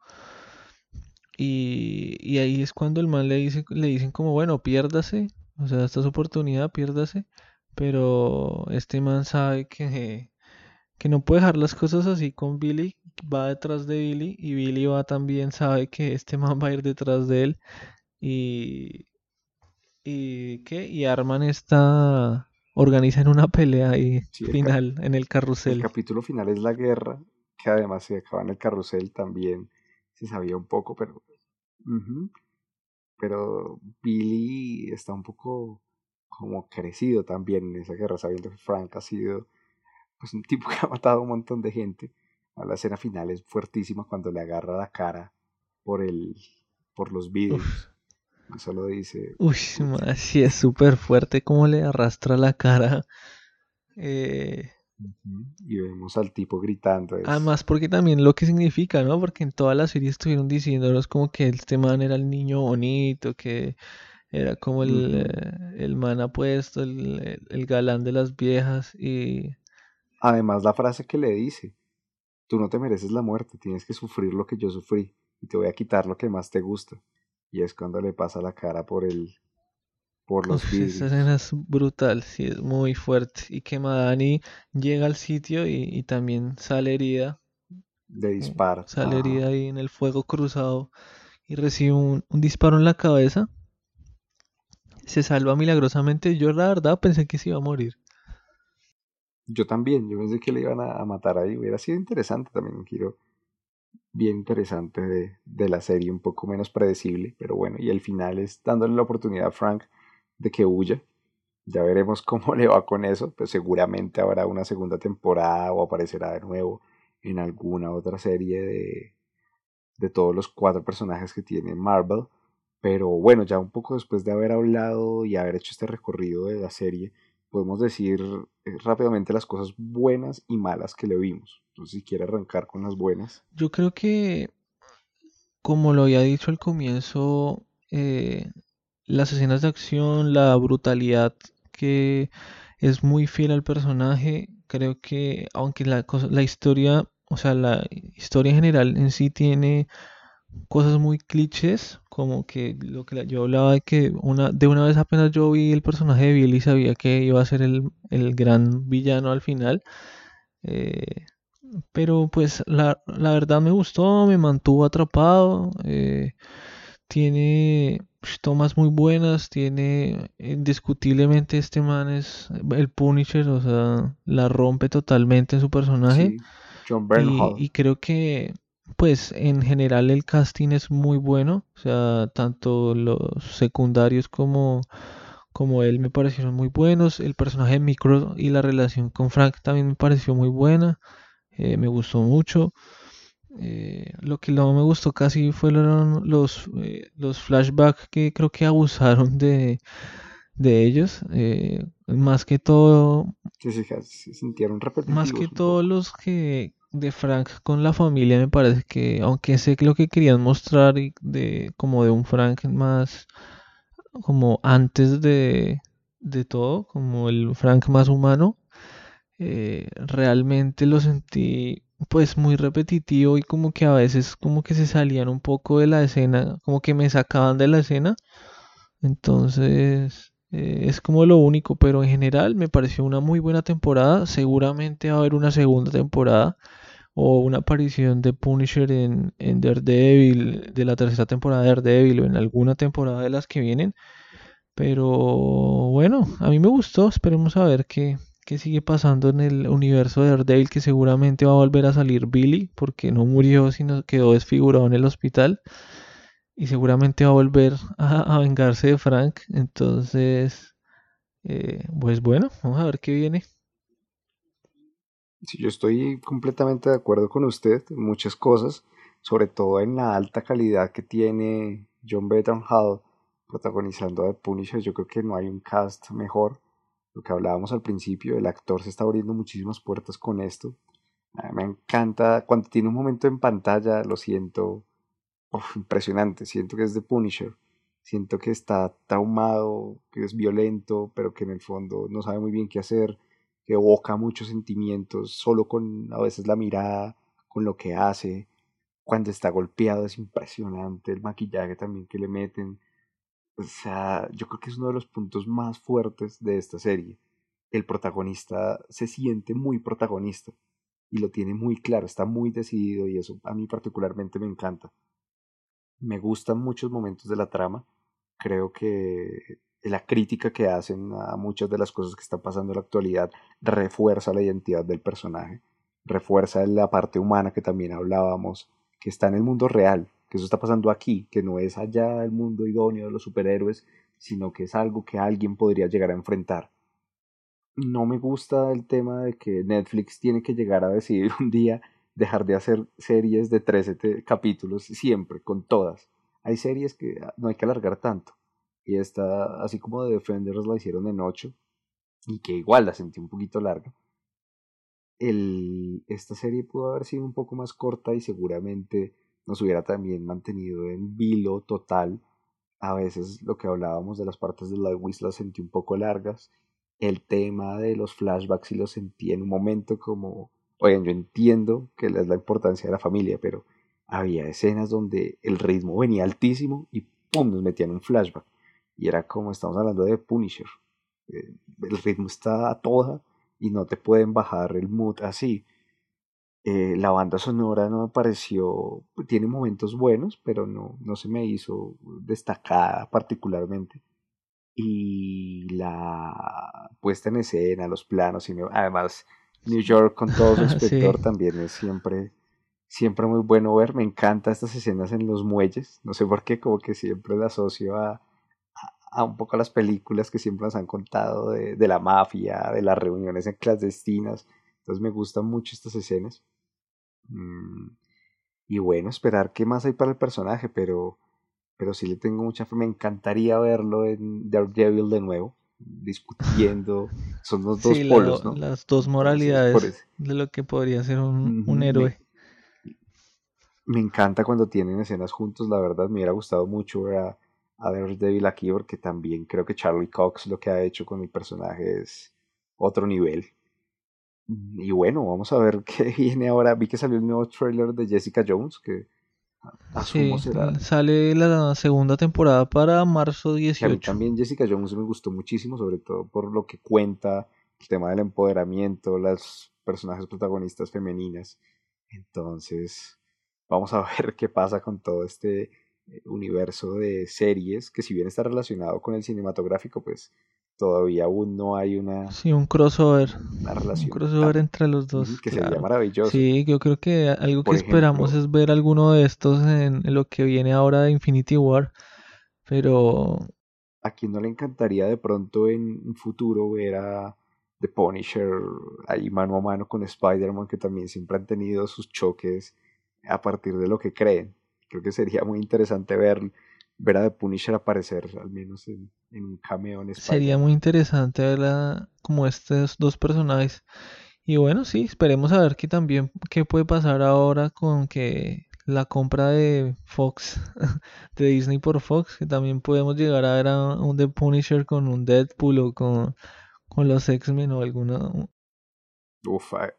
Y, ahí es cuando el man le, dice, le dicen como, bueno, piérdase, o sea, esta es oportunidad, piérdase. Pero este man sabe que, que no puede dejar las cosas así con Billy, va detrás de Billy y Billy va también, sabe que este man va a ir detrás de él y... ¿Y qué? Y arman esta... organizan una pelea ahí final en el carrusel. El capítulo final es la guerra, que además se acaba en el carrusel también se sabía un poco, pero pero Billy está un poco como crecido también en esa guerra, sabiendo que Frank ha sido pues un tipo que ha matado a un montón de gente. La escena final es fuertísima cuando le agarra la cara por el por los vidrios. Eso lo dice. Uy, sí es súper fuerte como le arrastra la cara. Eh, y vemos al tipo gritando. Además, porque también lo que significa, ¿no? Porque en toda la serie estuvieron diciéndonos como que este man era el niño bonito, que Era como el, eh, el man apuesto, el, el galán de las viejas y... Además la frase que le dice, tú no te mereces la muerte, tienes que sufrir lo que yo sufrí y te voy a quitar lo que más te gusta. Y es cuando le pasa la cara por el, por los Uf, esa escena es brutal, sí, es muy fuerte. Y que Madani llega al sitio y, y también sale herida, de eh, disparo. sale herida ahí en el fuego cruzado y recibe un, un disparo en la cabeza. Se salva milagrosamente. Yo la verdad pensé que se iba a morir. Yo también, yo pensé que le iban a, a matar ahí. Hubiera sido interesante también, un giro bien interesante de, de la serie, un poco menos predecible, pero bueno, y el final es dándole la oportunidad a Frank de que huya. Ya veremos cómo le va con eso, pues seguramente habrá una segunda temporada o aparecerá de nuevo en alguna otra serie de, de todos los cuatro personajes que tiene Marvel. Pero bueno, ya un poco después de haber hablado y haber hecho este recorrido de la serie, podemos decir eh, rápidamente las cosas buenas y malas que le vimos. Entonces, si quiere arrancar con las buenas. Yo creo que, como lo había dicho al comienzo, eh, las escenas de acción, la brutalidad que es muy fiel al personaje, creo que aunque la cosa- la historia, o sea, la historia en general en sí tiene cosas muy clichés, como que lo que yo hablaba de que una, de una vez apenas yo vi el personaje de Billy sabía que iba a ser el, el gran villano al final. eh, pero pues la, la verdad me gustó, me mantuvo atrapado. eh, tiene tomas muy buenas, tiene indiscutiblemente este man es el Punisher, o sea, la rompe totalmente en su personaje. Sí, John Y, Bernhard. y creo que, pues, en general el casting es muy bueno. O sea, tanto los secundarios como, como él me parecieron muy buenos. El personaje de Micro y la relación con Frank también me pareció muy buena. eh, me gustó mucho. Eh, lo que no me gustó casi fueron los, eh, los flashbacks que creo que abusaron de, de ellos. eh, más que todo, Que se, se sintieron Más que repetitivos todos los que de Frank con la familia me parece que, aunque sé que lo que querían mostrar de como de un Frank más como antes de, de todo, como el Frank más humano, eh, realmente lo sentí pues muy repetitivo y como que a veces como que se salían un poco de la escena, como que me sacaban de la escena entonces, eh, es como lo único, pero en general me pareció una muy buena temporada. Seguramente va a haber una segunda temporada o una aparición de Punisher en, en Daredevil, de la tercera temporada de Daredevil o en alguna temporada de las que vienen. Pero bueno, a mí me gustó. Esperemos a ver qué, qué sigue pasando en el universo de Daredevil, que seguramente va a volver a salir Billy, porque no murió, sino quedó desfigurado en el hospital y seguramente va a volver a, vengarse de Frank. Entonces, eh, pues bueno, vamos a ver qué viene. Yo estoy completamente de acuerdo con usted en muchas cosas, sobre todo en la alta calidad que tiene John Hall protagonizando a The Punisher. Yo creo que no hay un cast mejor. Lo que hablábamos al principio, el actor se está abriendo muchísimas puertas con esto. Me encanta cuando tiene un momento en pantalla, lo siento impresionante. Siento que es The Punisher. Siento que está traumado, que es violento, pero que en el fondo no sabe muy bien qué hacer, evoca muchos sentimientos solo con a veces la mirada, con lo que hace. Cuando está golpeado es impresionante el maquillaje también que le meten. O sea, yo creo que es uno de los puntos más fuertes de esta serie. El protagonista se siente muy protagonista y lo tiene muy claro, está muy decidido y eso a mí particularmente me encanta. Me gustan muchos momentos de la trama. Creo que la crítica que hacen a muchas de las cosas que están pasando en la actualidad refuerza la identidad del personaje, refuerza la parte humana que también hablábamos, que está en el mundo real, que eso está pasando aquí, que no es allá el mundo idóneo de los superhéroes, sino que es algo que alguien podría llegar a enfrentar. No me gusta el tema de que Netflix tiene que llegar a decidir un día dejar de hacer series de 13 capítulos siempre, con todas. Hay series que no hay que alargar tanto. Y esta, así como de Defenders la hicieron en 8, y que igual la sentí un poquito larga, el, esta serie pudo haber sido un poco más corta y seguramente nos hubiera también mantenido en vilo total a veces lo que hablábamos de las partes de la las sentí un poco largas. El tema de los flashbacks sí lo sentí en un momento como, oigan, yo entiendo que es la importancia de la familia, pero había escenas donde el ritmo venía altísimo y ¡pum! nos metían un flashback. Y era como estamos hablando de Punisher. Eh, el ritmo está a toda y no te pueden bajar el mood así. Eh, la banda sonora no me pareció, tiene momentos buenos, pero no, no se me hizo destacada particularmente. Y la puesta en escena, los planos, y además New York con todo su espectador también es siempre, siempre muy bueno ver. Me encantan estas escenas en los muelles, no sé por qué, como que siempre la asocio a, a un poco a las películas que siempre nos han contado de, de la mafia, de las reuniones en clandestinas. Entonces me gustan mucho estas escenas. Mm, y bueno, esperar qué más hay para el personaje, pero, pero sí le tengo mucha fe. Me encantaría verlo en Daredevil de nuevo, discutiendo. Son los dos polos, ¿no? Las dos moralidades de lo que podría ser un, un héroe. Me, encanta cuando tienen escenas juntos, la verdad me hubiera gustado mucho ver a, a Daredevil aquí porque también creo que Charlie Cox lo que ha hecho con el personaje es otro nivel. Y bueno, vamos a ver qué viene ahora. Vi que salió el nuevo trailer de Jessica Jones, que asumo será. Sale la segunda temporada para marzo 18. A mí también Jessica Jones me gustó muchísimo, sobre todo por lo que cuenta, el tema del empoderamiento, las personajes protagonistas femeninas. Entonces, vamos a ver qué pasa con todo este universo de series que si bien está relacionado con el cinematográfico, pues todavía aún no hay una... Sí, un crossover. Una relación. Un crossover entre los dos. Que sería maravilloso. Sí, yo creo que algo que esperamos es ver alguno de estos en, lo que viene ahora de Infinity War, pero... ¿A quién no le encantaría de pronto en un futuro ver a The Punisher ahí mano a mano con Spider-Man, que también siempre han tenido sus choques a partir de lo que creen? Creo que sería muy interesante ver, ver a The Punisher aparecer, al menos en, un cameo en Sería muy interesante ver como estos dos personajes. Y bueno, sí, esperemos a ver qué también qué puede pasar ahora con que la compra de Fox, de Disney por Fox, que también podemos llegar a ver a un The Punisher con un Deadpool o con, con los X-Men o alguna... Ufa,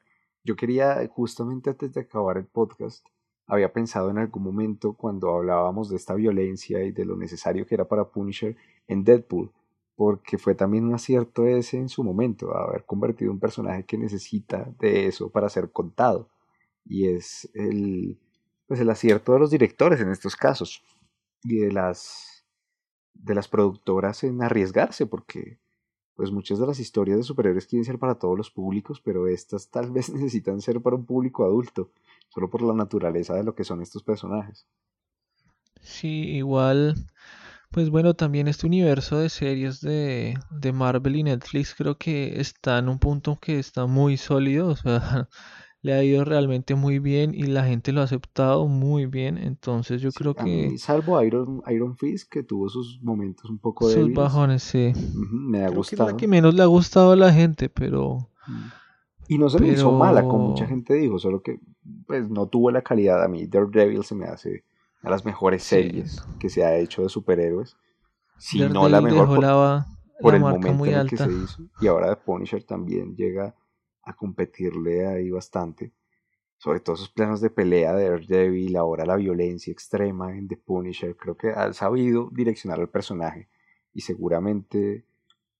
yo quería justamente antes de acabar el podcast había pensado en algún momento cuando hablábamos de esta violencia y de lo necesario que era para Punisher en Deadpool, porque fue también un acierto ese en su momento, haber convertido un personaje que necesita de eso para ser contado. Y es el, pues el acierto de los directores en estos casos y de las, de las productoras en arriesgarse, porque pues muchas de las historias de superhéroes quieren ser para todos los públicos, pero estas tal vez necesitan ser para un público adulto solo por la naturaleza de lo que son estos personajes. Sí, igual, pues bueno, también este universo de series de, de Marvel y Netflix creo que está en un punto que está muy sólido, o sea, le ha ido realmente muy bien y la gente lo ha aceptado muy bien, entonces yo creo que... salvo Iron, Iron Fist, que tuvo sus momentos un poco de... Sus bajones, sí. me ha gustado. Que es la que menos le ha gustado a la gente, pero... Mm. Y no se me hizo mala, como mucha gente dijo, solo que pues no tuvo la calidad. A mí Daredevil se me hace una de las mejores series que se ha hecho de superhéroes. Si no la mejor por, el momento en el que se hizo. Y ahora The Punisher también llega a competirle ahí bastante. Sobre todo esos planos de pelea de Daredevil, ahora la violencia extrema en The Punisher. Creo que ha sabido direccionar al personaje. Y seguramente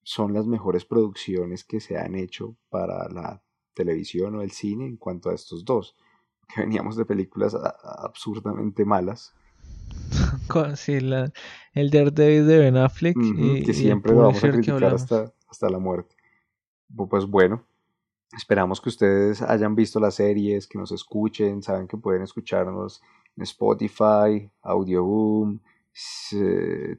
son las mejores producciones que se han hecho para la televisión o el cine en cuanto a estos dos, que veníamos de películas absurdamente malas. sí, la, el Daredevil de Ben Affleck. y, que siempre lo vamos a criticar hasta, hasta la muerte. Pues bueno, esperamos que ustedes hayan visto las series, que nos escuchen, saben que pueden escucharnos en Spotify, Audioboom,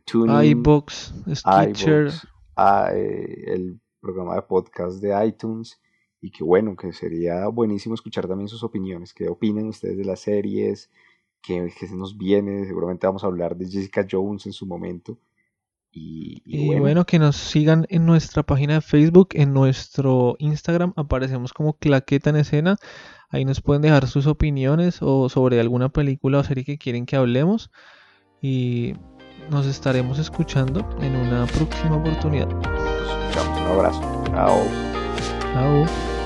TuneIn, iBooks, Stitcher, el programa de podcast de iTunes y que bueno, que sería buenísimo escuchar también sus opiniones, qué opinan ustedes de las series, qué, se nos viene, seguramente vamos a hablar de Jessica Jones en su momento. Y, bueno. que nos sigan en nuestra página de Facebook, en nuestro Instagram, aparecemos como Claqueta en Escena, ahí nos pueden dejar sus opiniones o sobre alguna película o serie que quieren que hablemos. Y nos estaremos escuchando en una próxima oportunidad. Nos escuchamos. Un abrazo. Chao. Chao.